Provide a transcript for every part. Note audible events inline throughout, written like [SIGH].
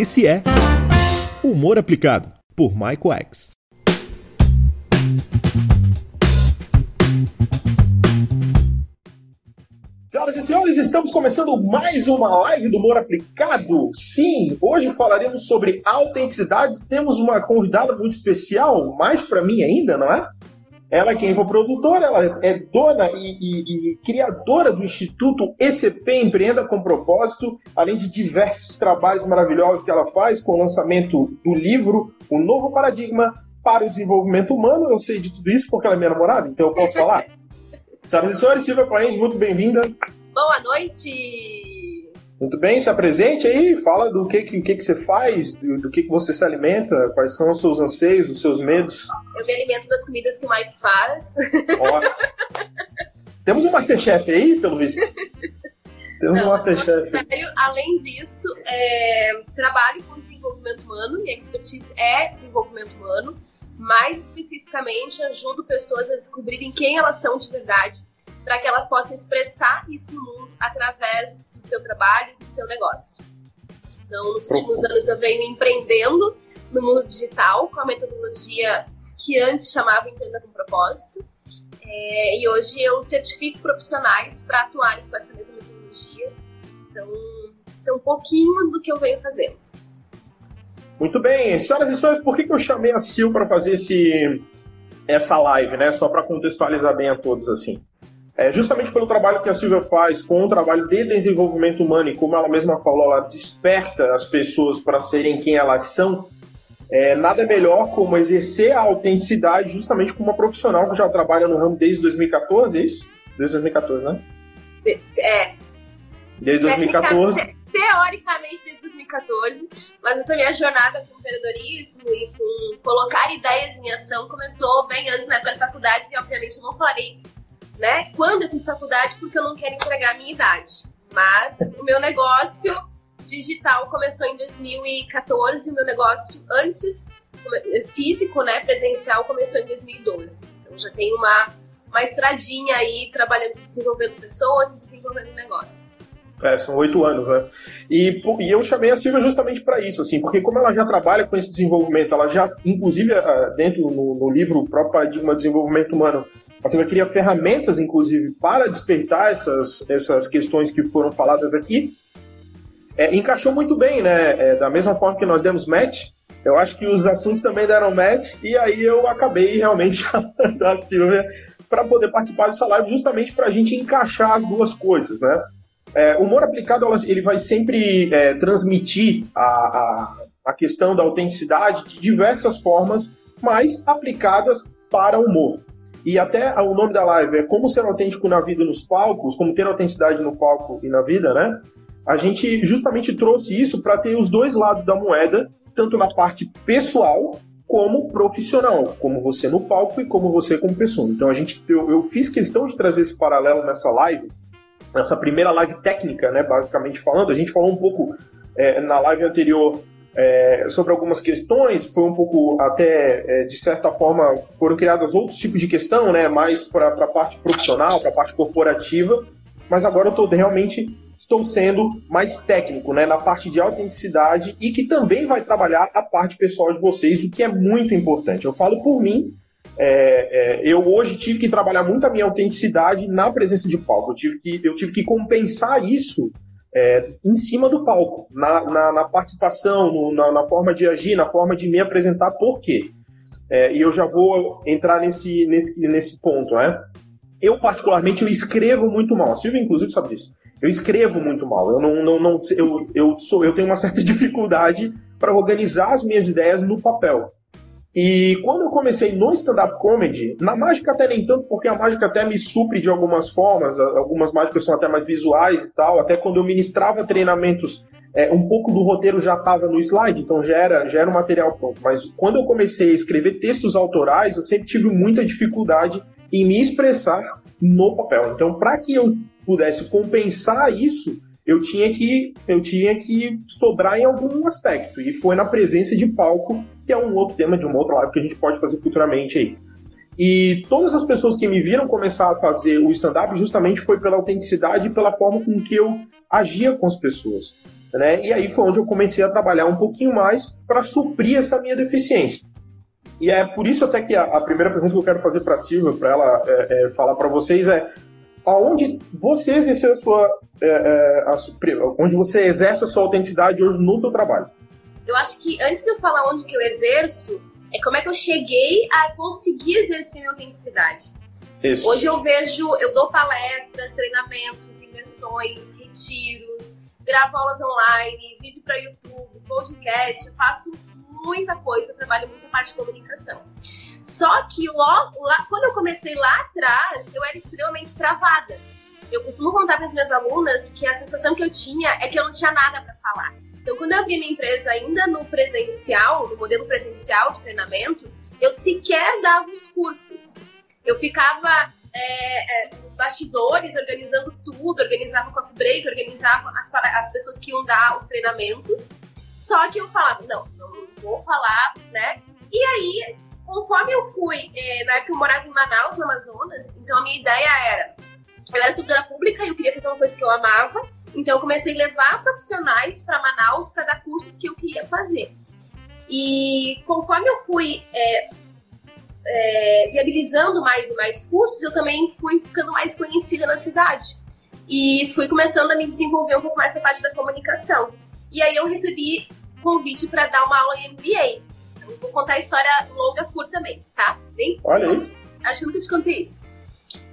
Esse é Humor Aplicado, por Michael X. Senhoras e senhores, estamos começando mais uma live do Humor Aplicado. Sim, hoje falaremos sobre autenticidade. Temos uma convidada muito especial, mais para mim ainda, não é? Ela é quem foi produtora, ela é dona e, e, e, criadora do Instituto ECP Empreenda com Propósito, além de diversos trabalhos maravilhosos que ela faz com o lançamento do livro O Novo Paradigma para o Desenvolvimento Humano. Eu sei de tudo isso porque ela é minha namorada, então eu posso falar. [LAUGHS] Senhoras e senhores, Silvia Paes, muito bem-vinda. Boa noite! Muito bem, se apresente aí, fala do que, que, que, você faz, do, do que, que você se alimenta, quais são os seus anseios, os seus medos. Eu me alimento das comidas que o Mike faz. Ó, temos um Masterchef aí, pelo visto? [LAUGHS] Temos Não, um mas Masterchef. além disso, é, trabalho com desenvolvimento humano, minha expertise é desenvolvimento humano. Mais especificamente, ajudo pessoas a descobrirem quem elas são de verdade, para que elas possam expressar isso no mundo através do seu trabalho e do seu negócio. Então, nos últimos anos, eu venho empreendendo no mundo digital com a metodologia que antes chamava Empreenda com Propósito. É, e hoje eu certifico profissionais para atuarem com essa mesma metodologia. Então, isso é um pouquinho do que eu venho fazendo. Muito bem, senhoras e senhores, por que, que eu chamei a Sil para fazer esse, essa live, né? Só para contextualizar bem a todos assim. É, justamente pelo trabalho que a Silvia faz com o trabalho de desenvolvimento humano e como ela mesma falou, ela desperta as pessoas para serem quem elas são. É, nada melhor como exercer a autenticidade justamente como uma profissional que já trabalha no ramo desde 2014, é isso? Desde 2014, né? De- é, Desde 2014. Tecnicamente- Teoricamente desde 2014, mas essa minha jornada com empreendedorismo e com colocar ideias em ação começou bem antes na época da faculdade e obviamente eu não falei, né, quando eu fiz faculdade porque eu não quero entregar a minha idade. Mas o meu negócio digital começou em 2014, o meu negócio antes físico, né, presencial começou em 2012. Então já tem uma uma estradinha aí trabalhando, desenvolvendo pessoas e desenvolvendo negócios. É, são oito anos, né? E, e eu chamei a Silvia justamente para isso, assim, porque como ela já trabalha com esse desenvolvimento, ela já, inclusive, ah, dentro no, no livro próprio Paradigma de Desenvolvimento Humano, a Silvia cria ferramentas, inclusive, para despertar essas, essas questões que foram faladas aqui. É, encaixou muito bem, né? É, da mesma forma que nós demos match, eu acho que os assuntos também deram match, e aí eu acabei realmente [LAUGHS] chamando a Silvia para poder participar dessa live, justamente para a gente encaixar as duas coisas, né? É, humor aplicado ele vai sempre é, transmitir a, a, a questão da autenticidade de diversas formas, mas aplicadas para o humor. E até o nome da live é Como Ser Autêntico na Vida e nos Palcos, como ter autenticidade no palco e na vida, né? A gente justamente trouxe isso para ter os dois lados da moeda, tanto na parte pessoal como profissional, como você no palco e como você como pessoa. Então a gente, eu, eu fiz questão de trazer esse paralelo nessa live, nessa primeira live técnica, né, basicamente falando. A gente falou um pouco é, na live anterior é, sobre algumas questões, foi um pouco até, é, de certa forma, foram criados outros tipos de questão, né, mais para a parte profissional, para a parte corporativa, mas agora eu estou realmente estou sendo mais técnico, né, na parte de autenticidade e que também vai trabalhar a parte pessoal de vocês, o que é muito importante. Eu falo por mim, é, é, eu hoje tive que trabalhar muito a minha autenticidade na presença de palco. Eu tive que, eu tive que compensar isso é, em cima do palco, na, na, na participação, no- na, na forma de agir, na forma de me apresentar. Por quê? É, e eu já vou entrar nesse, nesse, nesse ponto, né? Eu, particularmente, eu escrevo muito mal. A Silvia, inclusive, sabe disso. Eu escrevo muito mal. Eu não, não, não eu, eu, sou, eu tenho uma certa [LAUGHS] dificuldade para organizar as minhas ideias no papel. E quando eu comecei no stand-up comedy, na mágica até nem tanto, porque a mágica até me supre de algumas formas, algumas mágicas são até mais visuais e tal, até quando eu ministrava treinamentos, é, um pouco do roteiro já estava no slide, então já era, já era um material pronto. Mas quando eu comecei a escrever textos autorais, eu sempre tive muita dificuldade em me expressar no papel. Então, para que eu pudesse compensar isso, eu tinha que eu tinha que sobrar em algum aspecto e foi na presença de palco que é um outro tema de uma outra live que a gente pode fazer futuramente aí e todas as pessoas que me viram começar a fazer o stand-up justamente foi pela autenticidade e pela forma com que eu agia com as pessoas Né? E aí foi onde eu comecei a trabalhar um pouquinho mais para suprir essa minha deficiência. E é por isso até que a, a primeira pergunta que eu quero fazer para a Silvia, para ela é, é, falar para vocês é aonde você exerceu a sua, é, é a, onde você exerce a sua autenticidade hoje no seu trabalho. Eu acho que antes de eu falar onde que eu exerço, é como é que eu cheguei a conseguir exercer minha autenticidade. Isso. Hoje eu vejo, eu dou palestras, treinamentos, imersões, retiros, gravo aulas online, vídeo para YouTube, podcast, eu faço muita coisa, trabalho muita parte de comunicação. Só que logo, lá, quando eu comecei lá atrás, eu era extremamente travada. Eu costumo contar para as minhas alunas que a sensação que eu tinha é que eu não tinha nada para falar. Então, quando eu abri minha empresa ainda no presencial, no modelo presencial de treinamentos, eu sequer dava os cursos. Eu ficava é, é, nos bastidores, organizando tudo, organizava o coffee break, organizava as, as pessoas que iam dar os treinamentos. Só que eu falava, não, não vou falar, né? E aí, conforme eu fui, é, na época eu morava em Manaus, no Amazonas, então a minha ideia era, eu era estudante pública e eu queria fazer uma coisa que eu amava, então eu comecei a levar profissionais para Manaus para dar cursos que eu queria fazer. E conforme eu fui é, é, viabilizando mais e mais cursos, eu também fui ficando mais conhecida na cidade. E fui começando a me desenvolver um pouco mais essa parte da comunicação. E aí eu recebi convite para dar uma aula em MBA. Então, vou contar a história longa, curtamente, tá? Nem Olha aí. Acho que nunca te contei isso.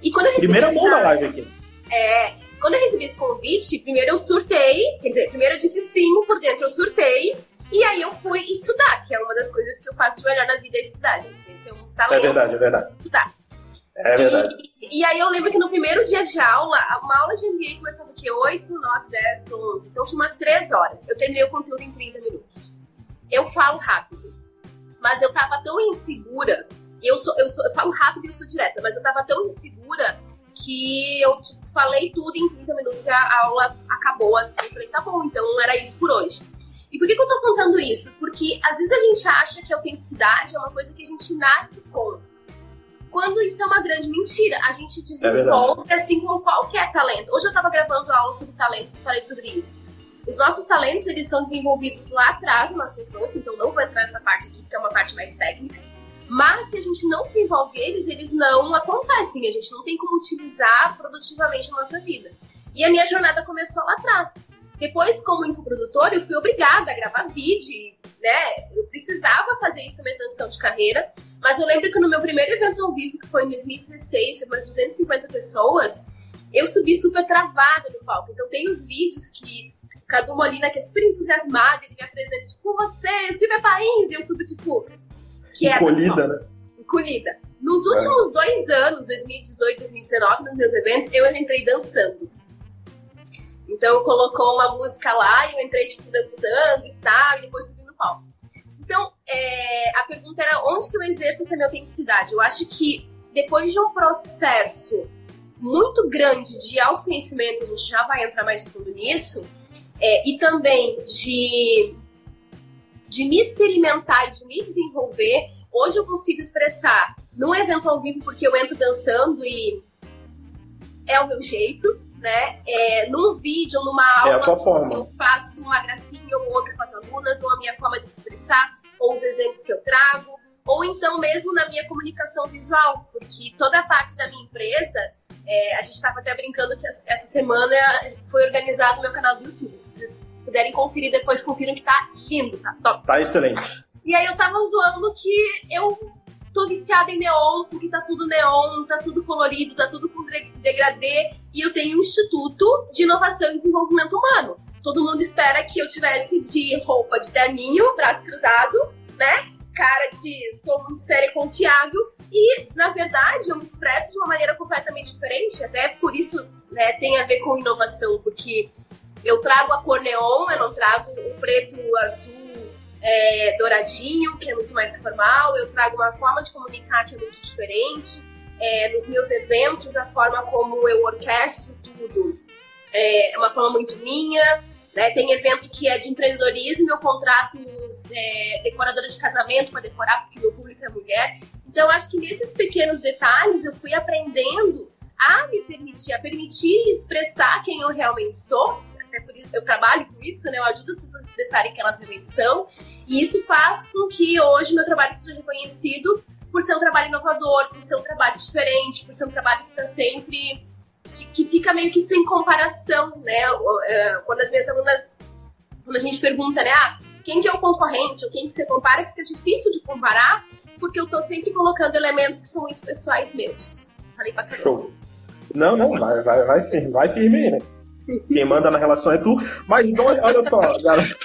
E quando eu recebi Primeira mão da live aqui. É, quando eu recebi esse convite, primeiro eu surtei, quer dizer, primeiro eu disse sim, por dentro eu surtei, e aí eu fui estudar, que é uma das coisas que eu faço de melhor na vida, é estudar, gente. Esse é um talento. É verdade, é verdade. Estudar. É verdade. E, e, aí eu lembro que no primeiro dia de aula, uma aula de MBA começava aqui 8, 9, 10, 11. Então tinha umas 3 horas. Eu terminei o conteúdo em 30 minutos. Eu falo rápido. Mas eu tava tão insegura. E eu, sou, eu, sou, eu falo rápido e eu sou direta, mas eu tava tão insegura que eu tipo, falei tudo em 30 minutos e a aula acabou assim. Eu falei, tá bom, então era isso por hoje. E por que, que eu tô contando isso? Porque às vezes a gente acha que a autenticidade é uma coisa que a gente nasce com. Quando isso é uma grande mentira. A gente desenvolve é assim como qualquer talento. Hoje eu tava gravando aula sobre talentos e falei sobre isso. Os nossos talentos, eles são desenvolvidos lá atrás, na nossa infância, então não vou entrar nessa parte aqui, que é uma parte mais técnica. Mas se a gente não desenvolve eles, eles não acontecem. A gente não tem como utilizar produtivamente na nossa vida. E a minha jornada começou lá atrás. Depois, como infoprodutora, eu fui obrigada a gravar vídeo, né? Eu precisava fazer isso na minha transição de carreira. Mas eu lembro que no meu primeiro evento ao vivo, que foi em 2016, foi mais 250 pessoas, eu subi super travada no palco. Então tem os vídeos que Cadu Molina, que é super ele me apresenta, tipo, com você, Silvia Pains, e eu subo, tipo, quieta. Encolhida, né? Encolhida. Nos últimos é. dois anos, 2018, 2019, nos meus eventos, eu entrei dançando. Então colocou uma música lá e eu entrei, tipo, dançando e tal, e depois subi no palco. Então, é, a pergunta era onde que eu exerço essa minha autenticidade? Eu acho que depois de um processo muito grande de autoconhecimento, a gente já vai entrar mais fundo nisso, é, e também de, de me experimentar e de me desenvolver, hoje eu consigo expressar num evento ao vivo, porque eu entro dançando e é o meu jeito, né? É, num vídeo, numa aula, é eu faço uma gracinha ou outra com as alunas, ou a minha forma de se expressar, ou os exemplos que eu trago, ou então mesmo na minha comunicação visual, porque toda a parte da minha empresa, é, a gente estava até brincando que essa semana foi organizado o meu canal do YouTube. Se vocês puderem conferir depois, confiram que tá lindo, tá top. Tá excelente. E aí eu tava zoando que eu tô viciada em neon, porque tá tudo neon, tá tudo colorido, tá tudo com degradê. E eu tenho um instituto de inovação e desenvolvimento humano. Todo mundo espera que eu tivesse de roupa de terninho, braço cruzado, né? Cara de sou muito séria e confiável. E, na verdade, eu me expresso de uma maneira completamente diferente. Até por isso né, tem a ver com inovação, porque eu trago a cor neon, eu não trago o preto, o azul, é, douradinho, que é muito mais formal, eu trago uma forma de comunicar que é muito diferente. É, nos meus eventos, a forma como eu orquestro tudo é, é uma forma muito minha. Né? Tem evento que é de empreendedorismo, eu contrato é, decoradora de casamento para decorar, porque meu público é mulher. Então, acho que nesses pequenos detalhes eu fui aprendendo a me permitir, a permitir expressar quem eu realmente sou, até por isso eu trabalho com isso, né? Eu ajudo as pessoas a expressarem que elas realmente são. E isso faz com que hoje meu trabalho seja reconhecido por ser um trabalho inovador, por ser um trabalho diferente, por ser um trabalho que está sempre. Que, que, fica meio que sem comparação, né? É, quando as minhas alunas. Quando a gente pergunta, né? Ah, quem que é o concorrente ou quem que você compara, fica difícil de comparar, porque eu tô sempre colocando elementos que são muito pessoais meus. Falei pra caramba. Show. Não, não, vai, vai, vai, firme, vai firme aí, né? Quem manda na relação é tu. Mas então, olha só, [LAUGHS] galera.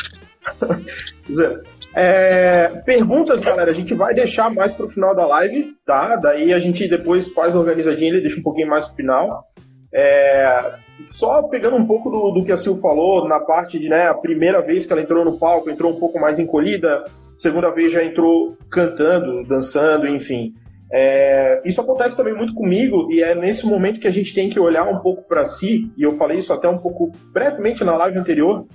É, perguntas, galera, a gente vai deixar mais pro final da live, tá? Daí a gente depois faz organizadinho e deixa um pouquinho mais pro final. É, só pegando um pouco do, do que a Sil falou, na parte de, né, a primeira vez que ela entrou no palco, entrou um pouco mais encolhida, segunda vez já entrou cantando, dançando, enfim. É, isso acontece também muito comigo e é nesse momento que a gente tem que olhar um pouco para si, e eu falei isso até um pouco brevemente na live anterior,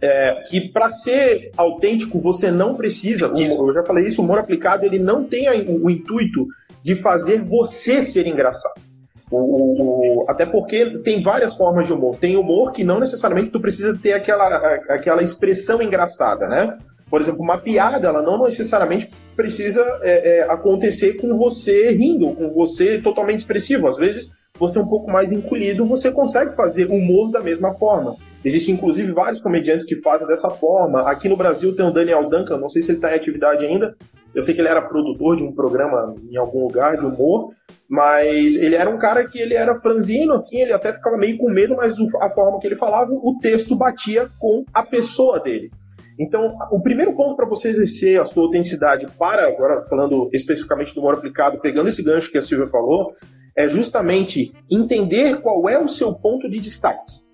é, que para ser autêntico você não precisa, eu já falei isso, o humor aplicado ele não tem o, o intuito de fazer você ser engraçado. O, o, até porque tem várias formas de humor. Tem humor que não necessariamente tu precisa ter aquela, aquela expressão engraçada, né? Por exemplo, uma piada, ela não necessariamente precisa é, é, acontecer com você rindo, com você totalmente expressivo. Às vezes, você é um pouco mais encolhido, você consegue fazer humor da mesma forma. Existem, inclusive, vários comediantes que fazem dessa forma. Aqui no Brasil tem o Daniel Duncan, não sei se ele está em atividade ainda. Eu sei que ele era produtor de um programa em algum lugar de humor, mas ele era um cara que ele era franzino, assim, ele até ficava meio com medo, mas a forma que ele falava, o texto batia com a pessoa dele. Então, o primeiro ponto para você exercer a sua autenticidade para, agora falando especificamente do humor aplicado, pegando esse gancho que a Silvia falou, é justamente entender qual é o seu ponto de destaque.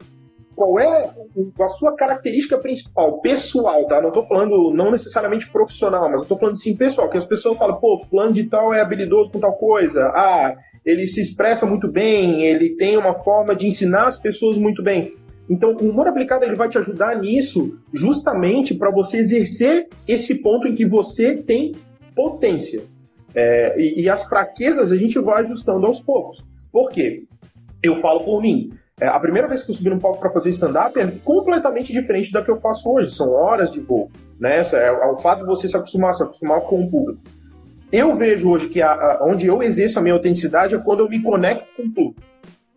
Qual é a sua característica principal, pessoal, tá? Não estou falando não necessariamente profissional, mas tô falando sim pessoal, que as pessoas falam, pô, fulano de tal é habilidoso com tal coisa, ah, ele se expressa muito bem, ele tem uma forma de ensinar as pessoas muito bem. Então, o humor aplicado ele vai te ajudar nisso, justamente para você exercer esse ponto em que você tem potência. É, e, e, as fraquezas a gente vai ajustando aos poucos. Por quê? Eu falo por mim. É, a primeira vez que eu subi no palco para fazer stand-up é completamente diferente da que eu faço hoje. São horas de voo. Né? É, é, o fato de você se acostumar, se acostumar com o público. Eu vejo hoje que a, a, onde eu exerço a minha autenticidade é quando eu me conecto com o público.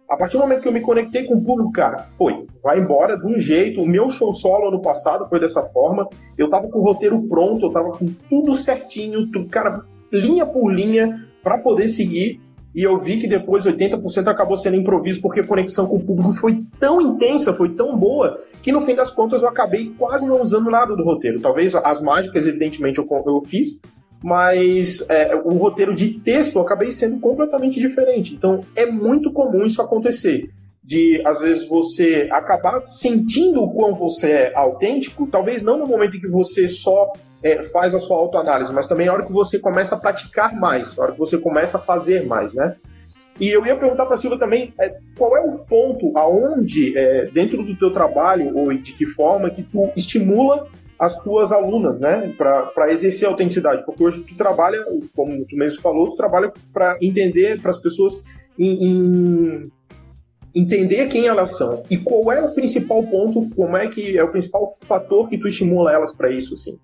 A partir do momento que eu me conectei com o público, cara, foi. Vai embora de um jeito. O meu show solo ano passado foi dessa forma. Eu tava com o roteiro pronto, eu tava com tudo certinho, tudo, cara, linha por linha, para poder seguir. E eu vi que depois 80% acabou sendo improviso, porque a conexão com o público foi tão intensa, foi tão boa, que no fim das contas eu acabei quase não usando nada do roteiro. Talvez as mágicas, evidentemente, eu, eu fiz, mas é, o roteiro de texto acabei sendo completamente diferente. Então é muito comum isso acontecer. De, às vezes, você acabar sentindo o quão você é autêntico, talvez não no momento em que você só é, faz a sua autoanálise, mas também na hora que você começa a praticar mais, na hora que você começa a fazer mais, né? E eu ia perguntar para a Silvia também é, qual é o ponto aonde, é, dentro do teu trabalho, ou de que forma que tu estimula as tuas alunas, né, para exercer a autenticidade, porque hoje tu trabalha, como tu mesmo falou, tu trabalha para entender, para as pessoas em, em, entender quem elas são. E qual é o principal ponto, como é que é o principal fator que tu estimula elas para isso, assim.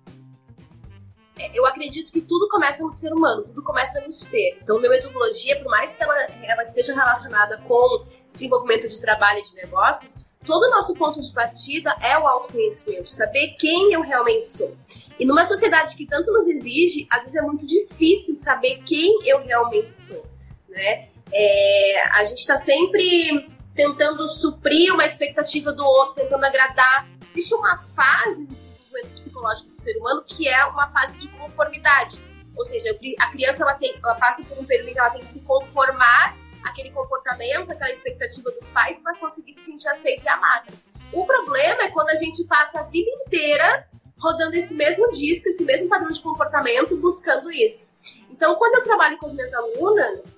É, eu acredito que tudo começa no ser humano, tudo começa no ser. Então, minha metodologia, por mais que ela, ela esteja relacionada com desenvolvimento de trabalho e de negócios, todo o nosso ponto de partida é o autoconhecimento, saber quem eu realmente sou. E numa sociedade que tanto nos exige, às vezes é muito difícil saber quem eu realmente sou, né? É, a gente está sempre tentando suprir uma expectativa do outro, tentando agradar. Existe uma fase no desenvolvimento psicológico do ser humano que é uma fase de conformidade. Ou seja, a criança ela, tem, ela passa por um período em que ela tem que se conformar aquele comportamento, aquela expectativa dos pais para conseguir se sentir aceita e amada. O problema é quando a gente passa a vida inteira rodando esse mesmo disco, esse mesmo padrão de comportamento, buscando isso. Então, quando eu trabalho com as minhas alunas,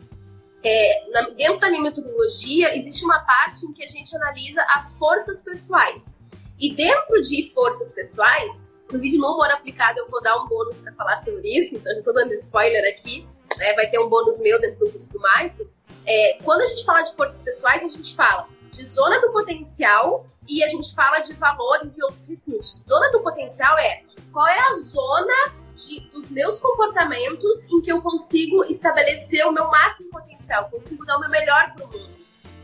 é, na, dentro da minha metodologia, existe uma parte em que a gente analisa as forças pessoais. E dentro de forças pessoais, inclusive no humor aplicado, eu vou dar um bônus para falar sobre isso, então já estou dando spoiler aqui, né, vai ter um bônus meu dentro do curso do Maico. É, quando a gente fala de forças pessoais, a gente fala de zona do potencial e a gente fala de valores e outros recursos. Zona do potencial é qual é a zona de, dos meus comportamentos em que eu consigo estabelecer o meu máximo potencial, consigo dar o meu melhor para o mundo.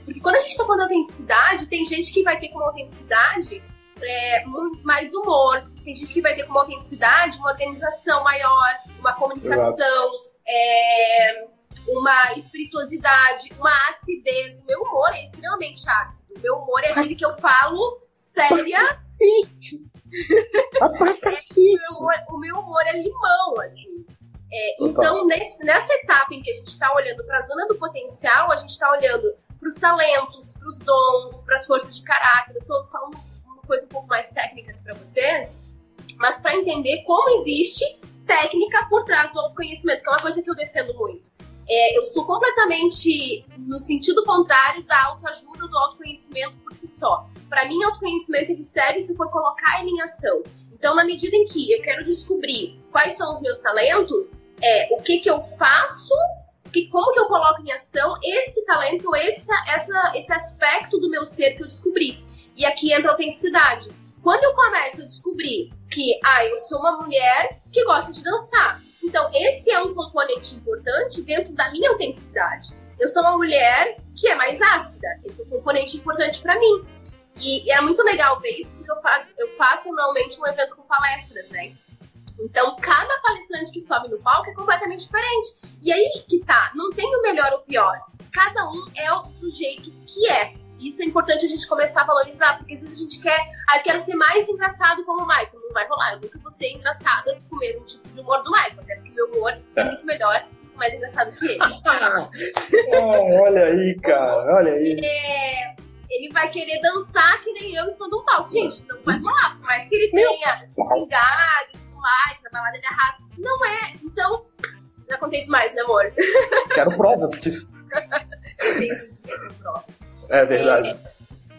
Porque quando a gente está falando de autenticidade, tem gente que vai ter como autenticidade é, muito mais humor, tem gente que vai ter como autenticidade uma organização maior, uma comunicação, é, uma espirituosidade, uma acidez. O meu humor é extremamente ácido. O meu humor é aquele que eu falo séria. cacete. [LAUGHS] é, o, meu humor, o meu humor é limão, assim. É, então, nesse, nessa etapa em que a gente está olhando para a zona do potencial, a gente está olhando para os talentos, para os dons, para as forças de caráter. Eu estou falando coisa um pouco mais técnica aqui para vocês, mas para entender como existe técnica por trás do autoconhecimento, que é uma coisa que eu defendo muito. É, eu sou completamente no sentido contrário da autoajuda, do autoconhecimento por si só. Para mim, autoconhecimento ele serve se for colocar ele em ação. Então, na medida em que eu quero descobrir quais são os meus talentos, é o que, que eu faço, que, como que eu coloco em ação esse talento, esse, essa, esse aspecto do meu ser que eu descobri. E aqui entra a autenticidade. Quando eu começo a descobrir que, ah, eu sou uma mulher que gosta de dançar, então, esse é um componente importante dentro da minha autenticidade. Eu sou uma mulher que é mais ácida. Esse é um componente importante para mim. E, e é muito legal ver isso, porque eu faço, eu faço normalmente um evento com palestras, né? Então, cada palestrante que sobe no palco é completamente diferente. E aí que tá, não tem o melhor ou o pior. Cada um é do jeito que é. Isso é importante a gente começar a valorizar, porque às vezes a gente quer, ah, eu quero ser mais engraçado como o Michael. Não vai rolar, eu nunca vou ser engraçada com o mesmo tipo de humor do Michael, até porque meu humor é, é muito melhor sou mais engraçado que ele. oh, [LAUGHS] olha aí, cara, olha aí. É, ele vai querer dançar que nem eu em cima de um palco. Gente, não vai rolar, por mais que ele tenha xingado e tudo mais, na balada ele arrasa. Não é, então, já contei demais, né, amor? Quero provas disso. [LAUGHS] Tenho disso, prova. É verdade. É,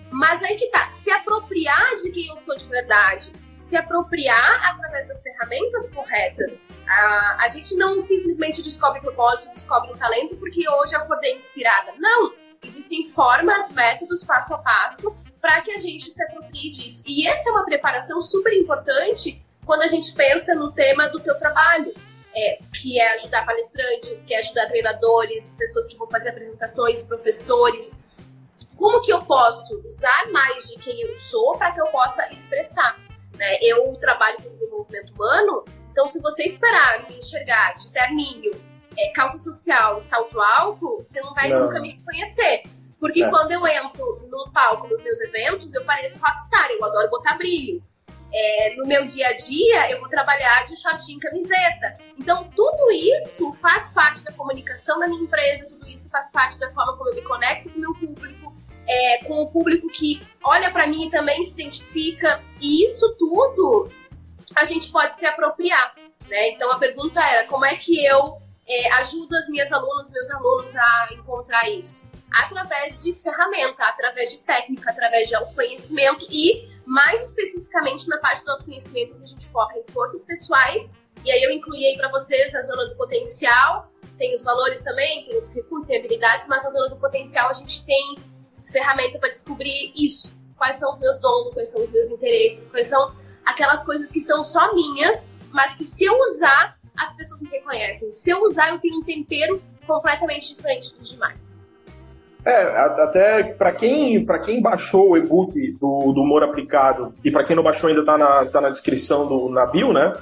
mas aí que tá, se apropriar de quem eu sou de verdade, se apropriar através das ferramentas corretas. A, a gente não simplesmente descobre propósito, descobre um talento porque hoje eu acordei inspirada. Não! Existem formas, métodos, passo a passo, para que a gente se aproprie disso. E essa é uma preparação super importante quando a gente pensa no tema do teu trabalho. É, que é ajudar palestrantes, que é ajudar treinadores, pessoas que vão fazer apresentações, professores, como que eu posso usar mais de quem eu sou para que eu possa expressar? Né? Eu trabalho com desenvolvimento humano, então se você esperar me enxergar de terninho, é, calça social, salto alto, você não vai não. nunca me conhecer. Porque é. quando eu entro no palco nos meus eventos, eu pareço rockstar, eu adoro botar brilho. É, no meu dia a dia, eu vou trabalhar de shortinho e camiseta. Então, tudo isso faz parte da comunicação da minha empresa, tudo isso faz parte da forma como eu me conecto com o meu público, é, com o público que olha para mim e também se identifica. E isso tudo a gente pode se apropriar. Né? Então a pergunta era como é que eu é, ajudo as minhas alunas, meus alunos a encontrar isso? Através de ferramenta, através de técnica, através de autoconhecimento e, mais especificamente, na parte do autoconhecimento, que a gente foca em forças pessoais. E aí eu incluí aí para vocês a zona do potencial, tem os valores também, tem os recursos e habilidades, mas na zona do potencial a gente tem ferramenta para descobrir isso. Quais são os meus dons, quais são os meus interesses, quais são aquelas coisas que são só minhas, mas que se eu usar, as pessoas me reconhecem. Se eu usar, eu tenho um tempero completamente diferente dos demais. É, até para quem, quem baixou o e-book do, do Humor Aplicado, e para quem não baixou ainda tá na, tá na descrição do, na bio, né?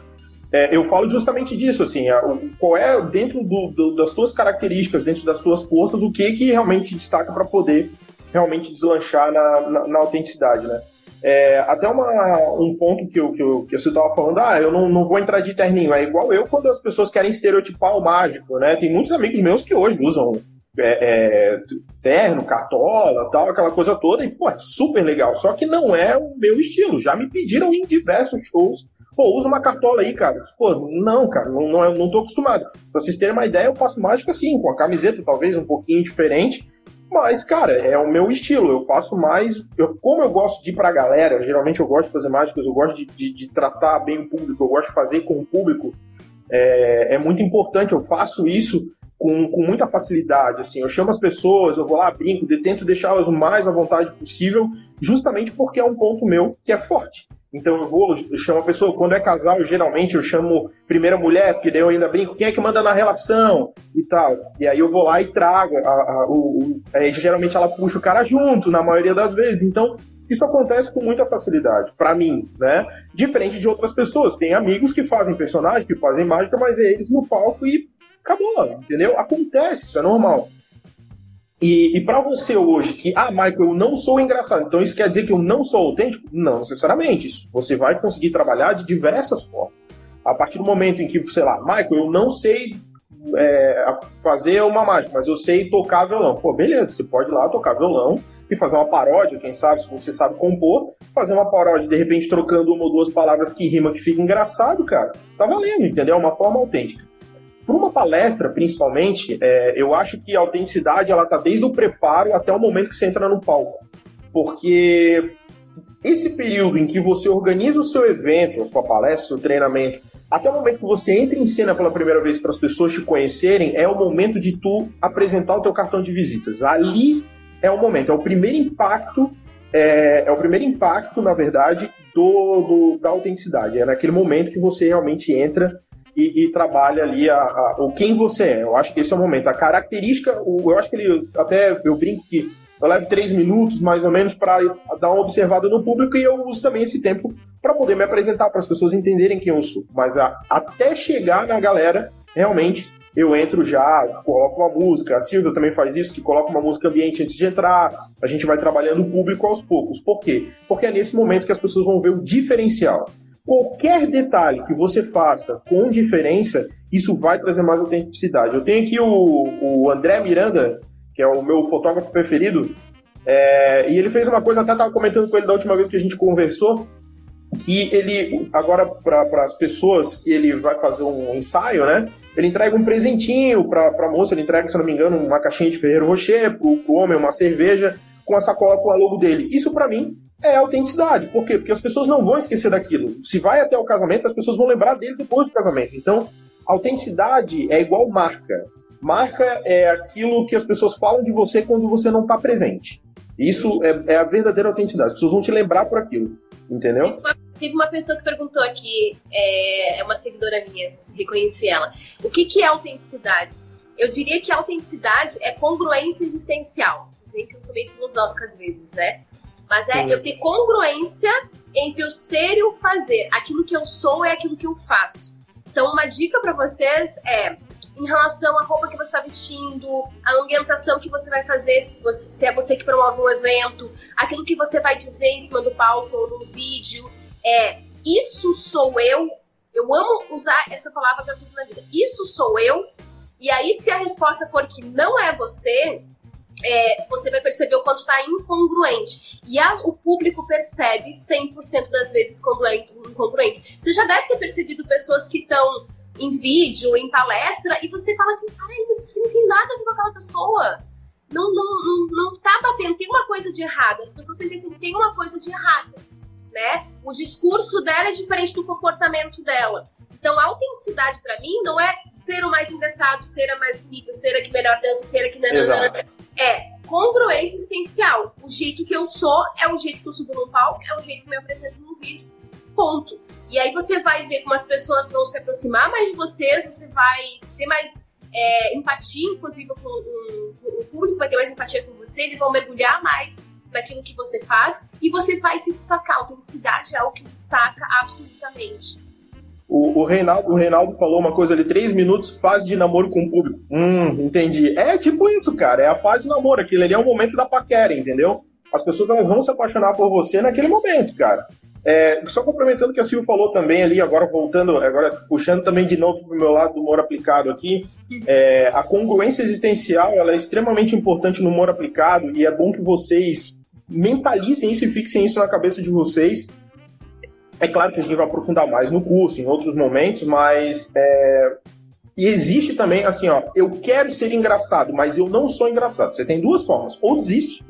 É, eu falo justamente disso, assim, a, o, qual é dentro do, do, das tuas características, dentro das tuas forças, o que que realmente destaca para poder realmente deslanchar na, na, na autenticidade, né? É, até uma, um ponto que, eu, que, eu, que você estava falando, ah, eu não, não vou entrar de terninho. É igual eu quando as pessoas querem estereotipar o mágico, né? Tem muitos amigos meus que hoje usam é, é, terno, cartola, tal, aquela coisa toda, e, pô, é super legal. Só que não é o meu estilo. Já me pediram em diversos shows, pô, usa uma cartola aí, cara. Pô, não, cara, não, não, não tô acostumado. Pra vocês terem uma ideia, eu faço mágica assim, com a camiseta talvez um pouquinho diferente, mas, cara, é o meu estilo. Eu faço mais. Eu, como eu gosto de ir pra galera, geralmente eu gosto de fazer mágicas, eu gosto de, de, de tratar bem o público, eu gosto de fazer com o público. É, é, muito importante, eu faço isso com, com muita facilidade, assim, eu chamo as pessoas, eu vou lá, brinco, tento deixá-las o mais à vontade possível, justamente porque é um ponto meu que é forte. Então eu vou, eu chamo a pessoa, quando é casal, geralmente eu chamo primeira mulher, porque daí eu ainda brinco, quem é que manda na relação e tal. E aí eu vou lá e trago, a, a, o, aí, geralmente ela puxa o cara junto, na maioria das vezes. Então isso acontece com muita facilidade, para mim, né? Diferente de outras pessoas. Tem amigos que fazem personagem, que fazem mágica, mas é eles no palco e acabou, entendeu? Acontece, isso é normal. E, e para você hoje, que, ah, Michael, eu não sou engraçado, então isso quer dizer que eu não sou autêntico? Não necessariamente. Isso você vai conseguir trabalhar de diversas formas. A partir do momento em que, sei lá, Michael, eu não sei é, fazer uma mágica, mas eu sei tocar violão. Pô, beleza, você pode ir lá tocar violão e fazer uma paródia, quem sabe, se você sabe compor, fazer uma paródia, de repente trocando uma ou duas palavras que rima que fica engraçado, cara. Tá valendo, entendeu? É uma forma autêntica. Para uma palestra, principalmente, é, eu acho que a autenticidade ela está desde o preparo até o momento que você entra no palco. Porque esse período em que você organiza o seu evento, a sua palestra, o seu treinamento, até o momento que você entra em cena pela primeira vez para as pessoas te conhecerem, é o momento de tu apresentar o teu cartão de visitas. Ali é o momento, é o primeiro impacto, é, é o primeiro impacto, na verdade, do, do, da autenticidade. É naquele momento que você realmente entra e, e trabalha ali a, a, o quem você é. Eu acho que esse é o momento. A característica, o, eu acho que ele até eu brinco que eu levo três minutos mais ou menos para dar uma observada no público e eu uso também esse tempo para poder me apresentar, para as pessoas entenderem quem eu sou. Mas a, até chegar na galera, realmente eu entro já, coloco uma música. A Silvia também faz isso, que coloca uma música ambiente antes de entrar. A gente vai trabalhando o público aos poucos. Por quê? Porque é nesse momento que as pessoas vão ver o diferencial. Qualquer detalhe que você faça com diferença, isso vai trazer mais autenticidade. Eu tenho aqui o, o André Miranda, que é o meu fotógrafo preferido, é, e ele fez uma coisa, até estava comentando com ele da última vez que a gente conversou, que ele, agora para as pessoas que ele vai fazer um ensaio, né? Ele entrega um presentinho para a moça, ele entrega, se não me engano, uma caixinha de Ferreiro Rocher, para o homem uma cerveja com a sacola com a logo dele. Isso para mim é autenticidade. Por quê? Porque as pessoas não vão esquecer daquilo. Se vai até o casamento, as pessoas vão lembrar dele depois do casamento. Então, autenticidade é igual marca. Marca é aquilo que as pessoas falam de você quando você não está presente. Isso é, é, a verdadeira autenticidade. As pessoas vão te lembrar por aquilo. Entendeu? Teve uma, teve uma pessoa que perguntou aqui, é, é, uma seguidora minha, reconheci ela. O que, que é autenticidade? Eu diria que autenticidade é congruência existencial. Vocês veem que eu sou bem filosófica às vezes, né? Mas é Sim. eu ter congruência entre o ser e o fazer. Aquilo que eu sou é aquilo que eu faço. Então, uma dica para vocês é em relação à roupa que você está vestindo, a ambientação que você vai fazer, se, você, se, é você que promove um evento, aquilo que você vai dizer em cima do palco ou no vídeo. É, isso sou eu. Eu amo usar essa palavra para tudo na vida. Isso sou eu. E aí, se a resposta for que não é você, é, você vai perceber o quanto está incongruente. E a, o público percebe 100% das vezes incongruente. Você já deve ter percebido pessoas que estão em vídeo, em palestra, e você fala assim, peraí, mas isso não tem nada a ver com aquela pessoa. Não, não, não, não tá batendo, tem uma coisa de errado. As pessoas sentem assim, tem uma coisa de errado, né? O discurso dela é diferente do comportamento dela. Então, a autenticidade para mim não é ser o mais engraçado, ser a mais bonita, ser a que melhor dança, ser a que nananana. É congruência existencial. O jeito que eu sou é o jeito que eu subo no palco, é o jeito que eu me apresento no vídeo. Ponto. E aí você vai ver como as pessoas vão se aproximar mais de vocês, você vai ter mais é, empatia, inclusive, com, com, com o público, vai ter mais empatia com você, eles vão mergulhar mais naquilo que você faz e você vai se destacar. A autenticidade é o que destaca absolutamente. O, o, Reinaldo, o Reinaldo falou uma coisa ali, três minutos, fase de namoro com o público. Hum, entendi. É tipo isso, cara. É a fase de namoro. Aquilo ali é o momento da paquera, entendeu? As pessoas elas vão se apaixonar por você naquele momento, cara. É, só complementando o que a Silvia falou também ali, agora voltando, agora puxando também de novo para o meu lado do humor aplicado aqui, é, a congruência existencial ela é extremamente importante no humor aplicado e é bom que vocês mentalizem isso e fixem isso na cabeça de vocês, é claro que a gente vai aprofundar mais no curso, em outros momentos, mas. É... E existe também, assim, ó, eu quero ser engraçado, mas eu não sou engraçado. Você tem duas formas. Ou desiste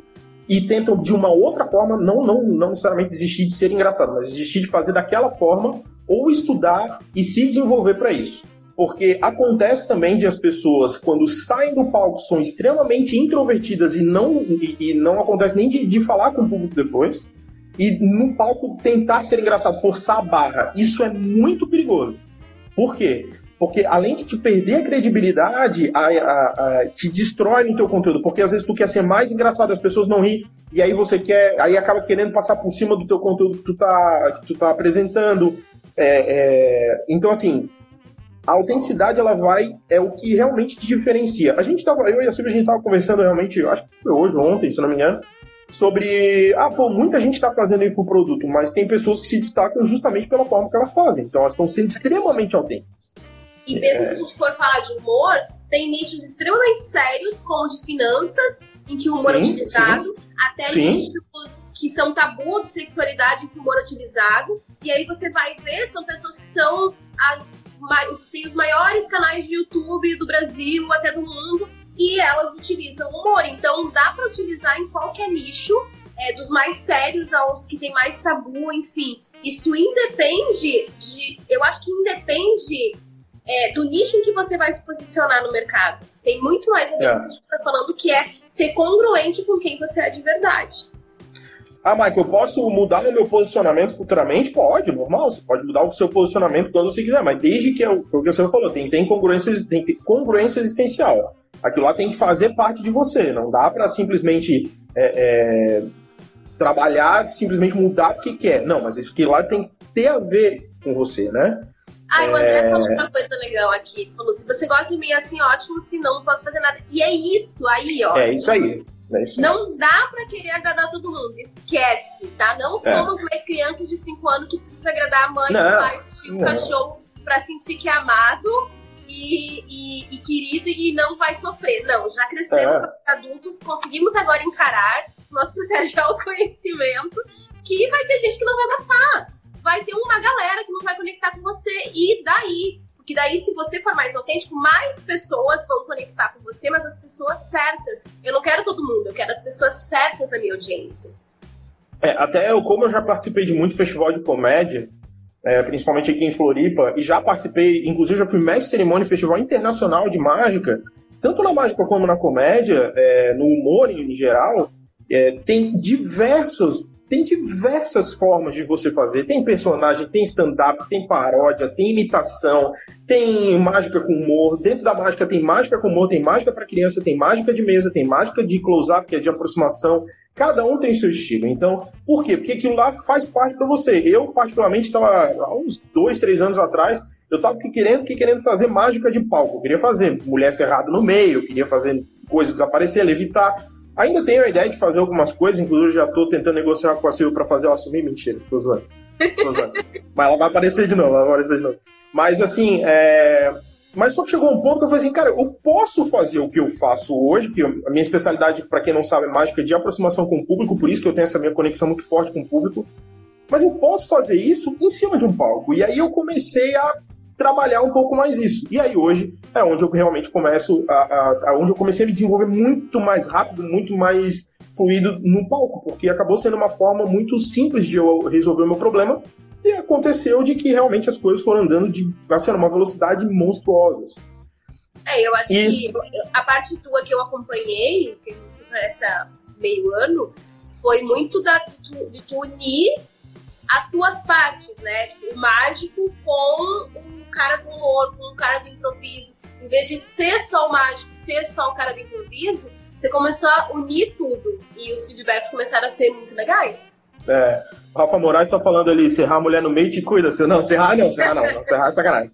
e tenta de uma outra forma, não, não, não necessariamente desistir de ser engraçado, mas desistir de fazer daquela forma, ou estudar e se desenvolver para isso. porque acontece também de as pessoas, quando saem do palco, são extremamente introvertidas e não, e, e não acontece nem de, de falar com o público depois. E no palco tentar ser engraçado, forçar a barra. Isso é muito perigoso. Por quê? Porque além de te perder a credibilidade, a, a, a, te destrói no teu conteúdo. Porque às vezes tu quer ser mais engraçado, as pessoas não ri, e aí você quer. Aí acaba querendo passar por cima do teu conteúdo que tu tá, que tu tá apresentando. É, é, então, assim, a autenticidade ela vai é o que realmente te diferencia. A gente tava, eu e a Silvia, a gente tava conversando realmente, acho que foi hoje, ontem, se não me engano, sobre ah, pô, muita gente está fazendo infoproduto, mas tem pessoas que se destacam justamente pela forma que elas fazem. Então elas estão sendo extremamente autênticas. E mesmo é... se a gente for falar de humor, tem nichos extremamente sérios, como de finanças, em que o humor é sim, é utilizado, sim. até sim. nichos que são tabu de sexualidade, em que o humor é utilizado. E aí você vai ver, são pessoas que são as tem os maiores canais de YouTube do Brasil, até do mundo, e elas utilizam humor. Então dá para utilizar em qualquer nicho, é, dos mais sérios aos que tem mais tabu, enfim. Isso independe de. Eu acho que independe é, do nicho em que você vai se posicionar no mercado. Tem muito mais a ver é. com o que a gente está falando, que é ser congruente com quem você é de verdade. Ah, Mike, eu posso mudar o meu posicionamento futuramente? Pode, normal. Você pode mudar o seu posicionamento quando você quiser, mas desde que, é foi o que você falou, tem, tem, congruência, tem que ter congruência existencial. Aquilo lá tem que fazer parte de você. Não dá para simplesmente é, é, trabalhar, simplesmente mudar o que quer. Não, mas isso que lá tem que ter a ver com você, né? Ah, o André é... falou uma coisa legal aqui. Ele falou: se você gosta de mim assim, ótimo, se não, não posso fazer nada. E é isso aí, ó. É isso aí. É não dá para querer agradar todo mundo. Esquece, tá? Não é. somos mais crianças de 5 anos que precisa agradar a mãe, não, o pai, o tio, o cachorro pra sentir que é amado e, e, e, querido e não vai sofrer. Não, já crescemos, é. adultos, conseguimos agora encarar nosso processo de autoconhecimento que vai ter gente que não vai gostar. Vai ter uma galera que não vai conectar com você. E daí? Que daí, se você for mais autêntico, mais pessoas vão conectar com você, mas as pessoas certas. Eu não quero todo mundo, eu quero as pessoas certas na minha audiência. É, até eu, como eu já participei de muito festival de comédia, é, principalmente aqui em Floripa, e já participei, inclusive já fui mestre cerimônia em festival internacional de mágica, tanto na mágica como na comédia, é, no humor em geral, é, tem diversos tem diversas formas de você fazer. Tem personagem, tem stand-up, tem paródia, tem imitação, tem mágica com humor. Dentro da mágica tem mágica com humor, tem mágica para criança, tem mágica de mesa, tem mágica de close-up, que é de aproximação. Cada um tem seu estilo. Então, por quê? Porque aquilo lá faz parte para você. Eu, particularmente, estava há uns dois, três anos atrás, eu estava querendo, querendo fazer mágica de palco. Eu queria fazer mulher cerrada no meio, eu queria fazer coisas desaparecer, levitar. Ainda tenho a ideia de fazer algumas coisas, inclusive já tô tentando negociar com a Silvia pra fazer ela assumir. Mentira, tô zoando. Tô zoando. Mas ela vai aparecer de novo, ela vai aparecer de novo. Mas assim, é... Mas só que chegou um ponto que eu falei assim, cara, eu posso fazer o que eu faço hoje, que a minha especialidade, para quem não sabe, é mágica de aproximação com o público, por isso que eu tenho essa minha conexão muito forte com o público. Mas eu posso fazer isso em cima de um palco. E aí eu comecei a trabalhar um pouco mais isso. E aí hoje é onde eu realmente começo a, a, a, onde eu comecei a me desenvolver muito mais rápido, muito mais fluido no palco, porque acabou sendo uma forma muito simples de eu resolver o meu problema. E aconteceu de que realmente as coisas foram andando de assim, uma velocidade monstruosa. É, eu acho e... que a parte tua que eu acompanhei, que você há meio ano, foi muito da, de tu unir as tuas partes, né? Tipo, o mágico com o cara do humor, com o cara do improviso. Em vez de ser só o mágico, ser só o cara do improviso, você começou a unir tudo. E os feedbacks começaram a ser muito legais. É, o Rafa Moraes tá falando ali, serrar a mulher no meio te cuida. Não, serrar não, serrar não, não serrar é sacanagem.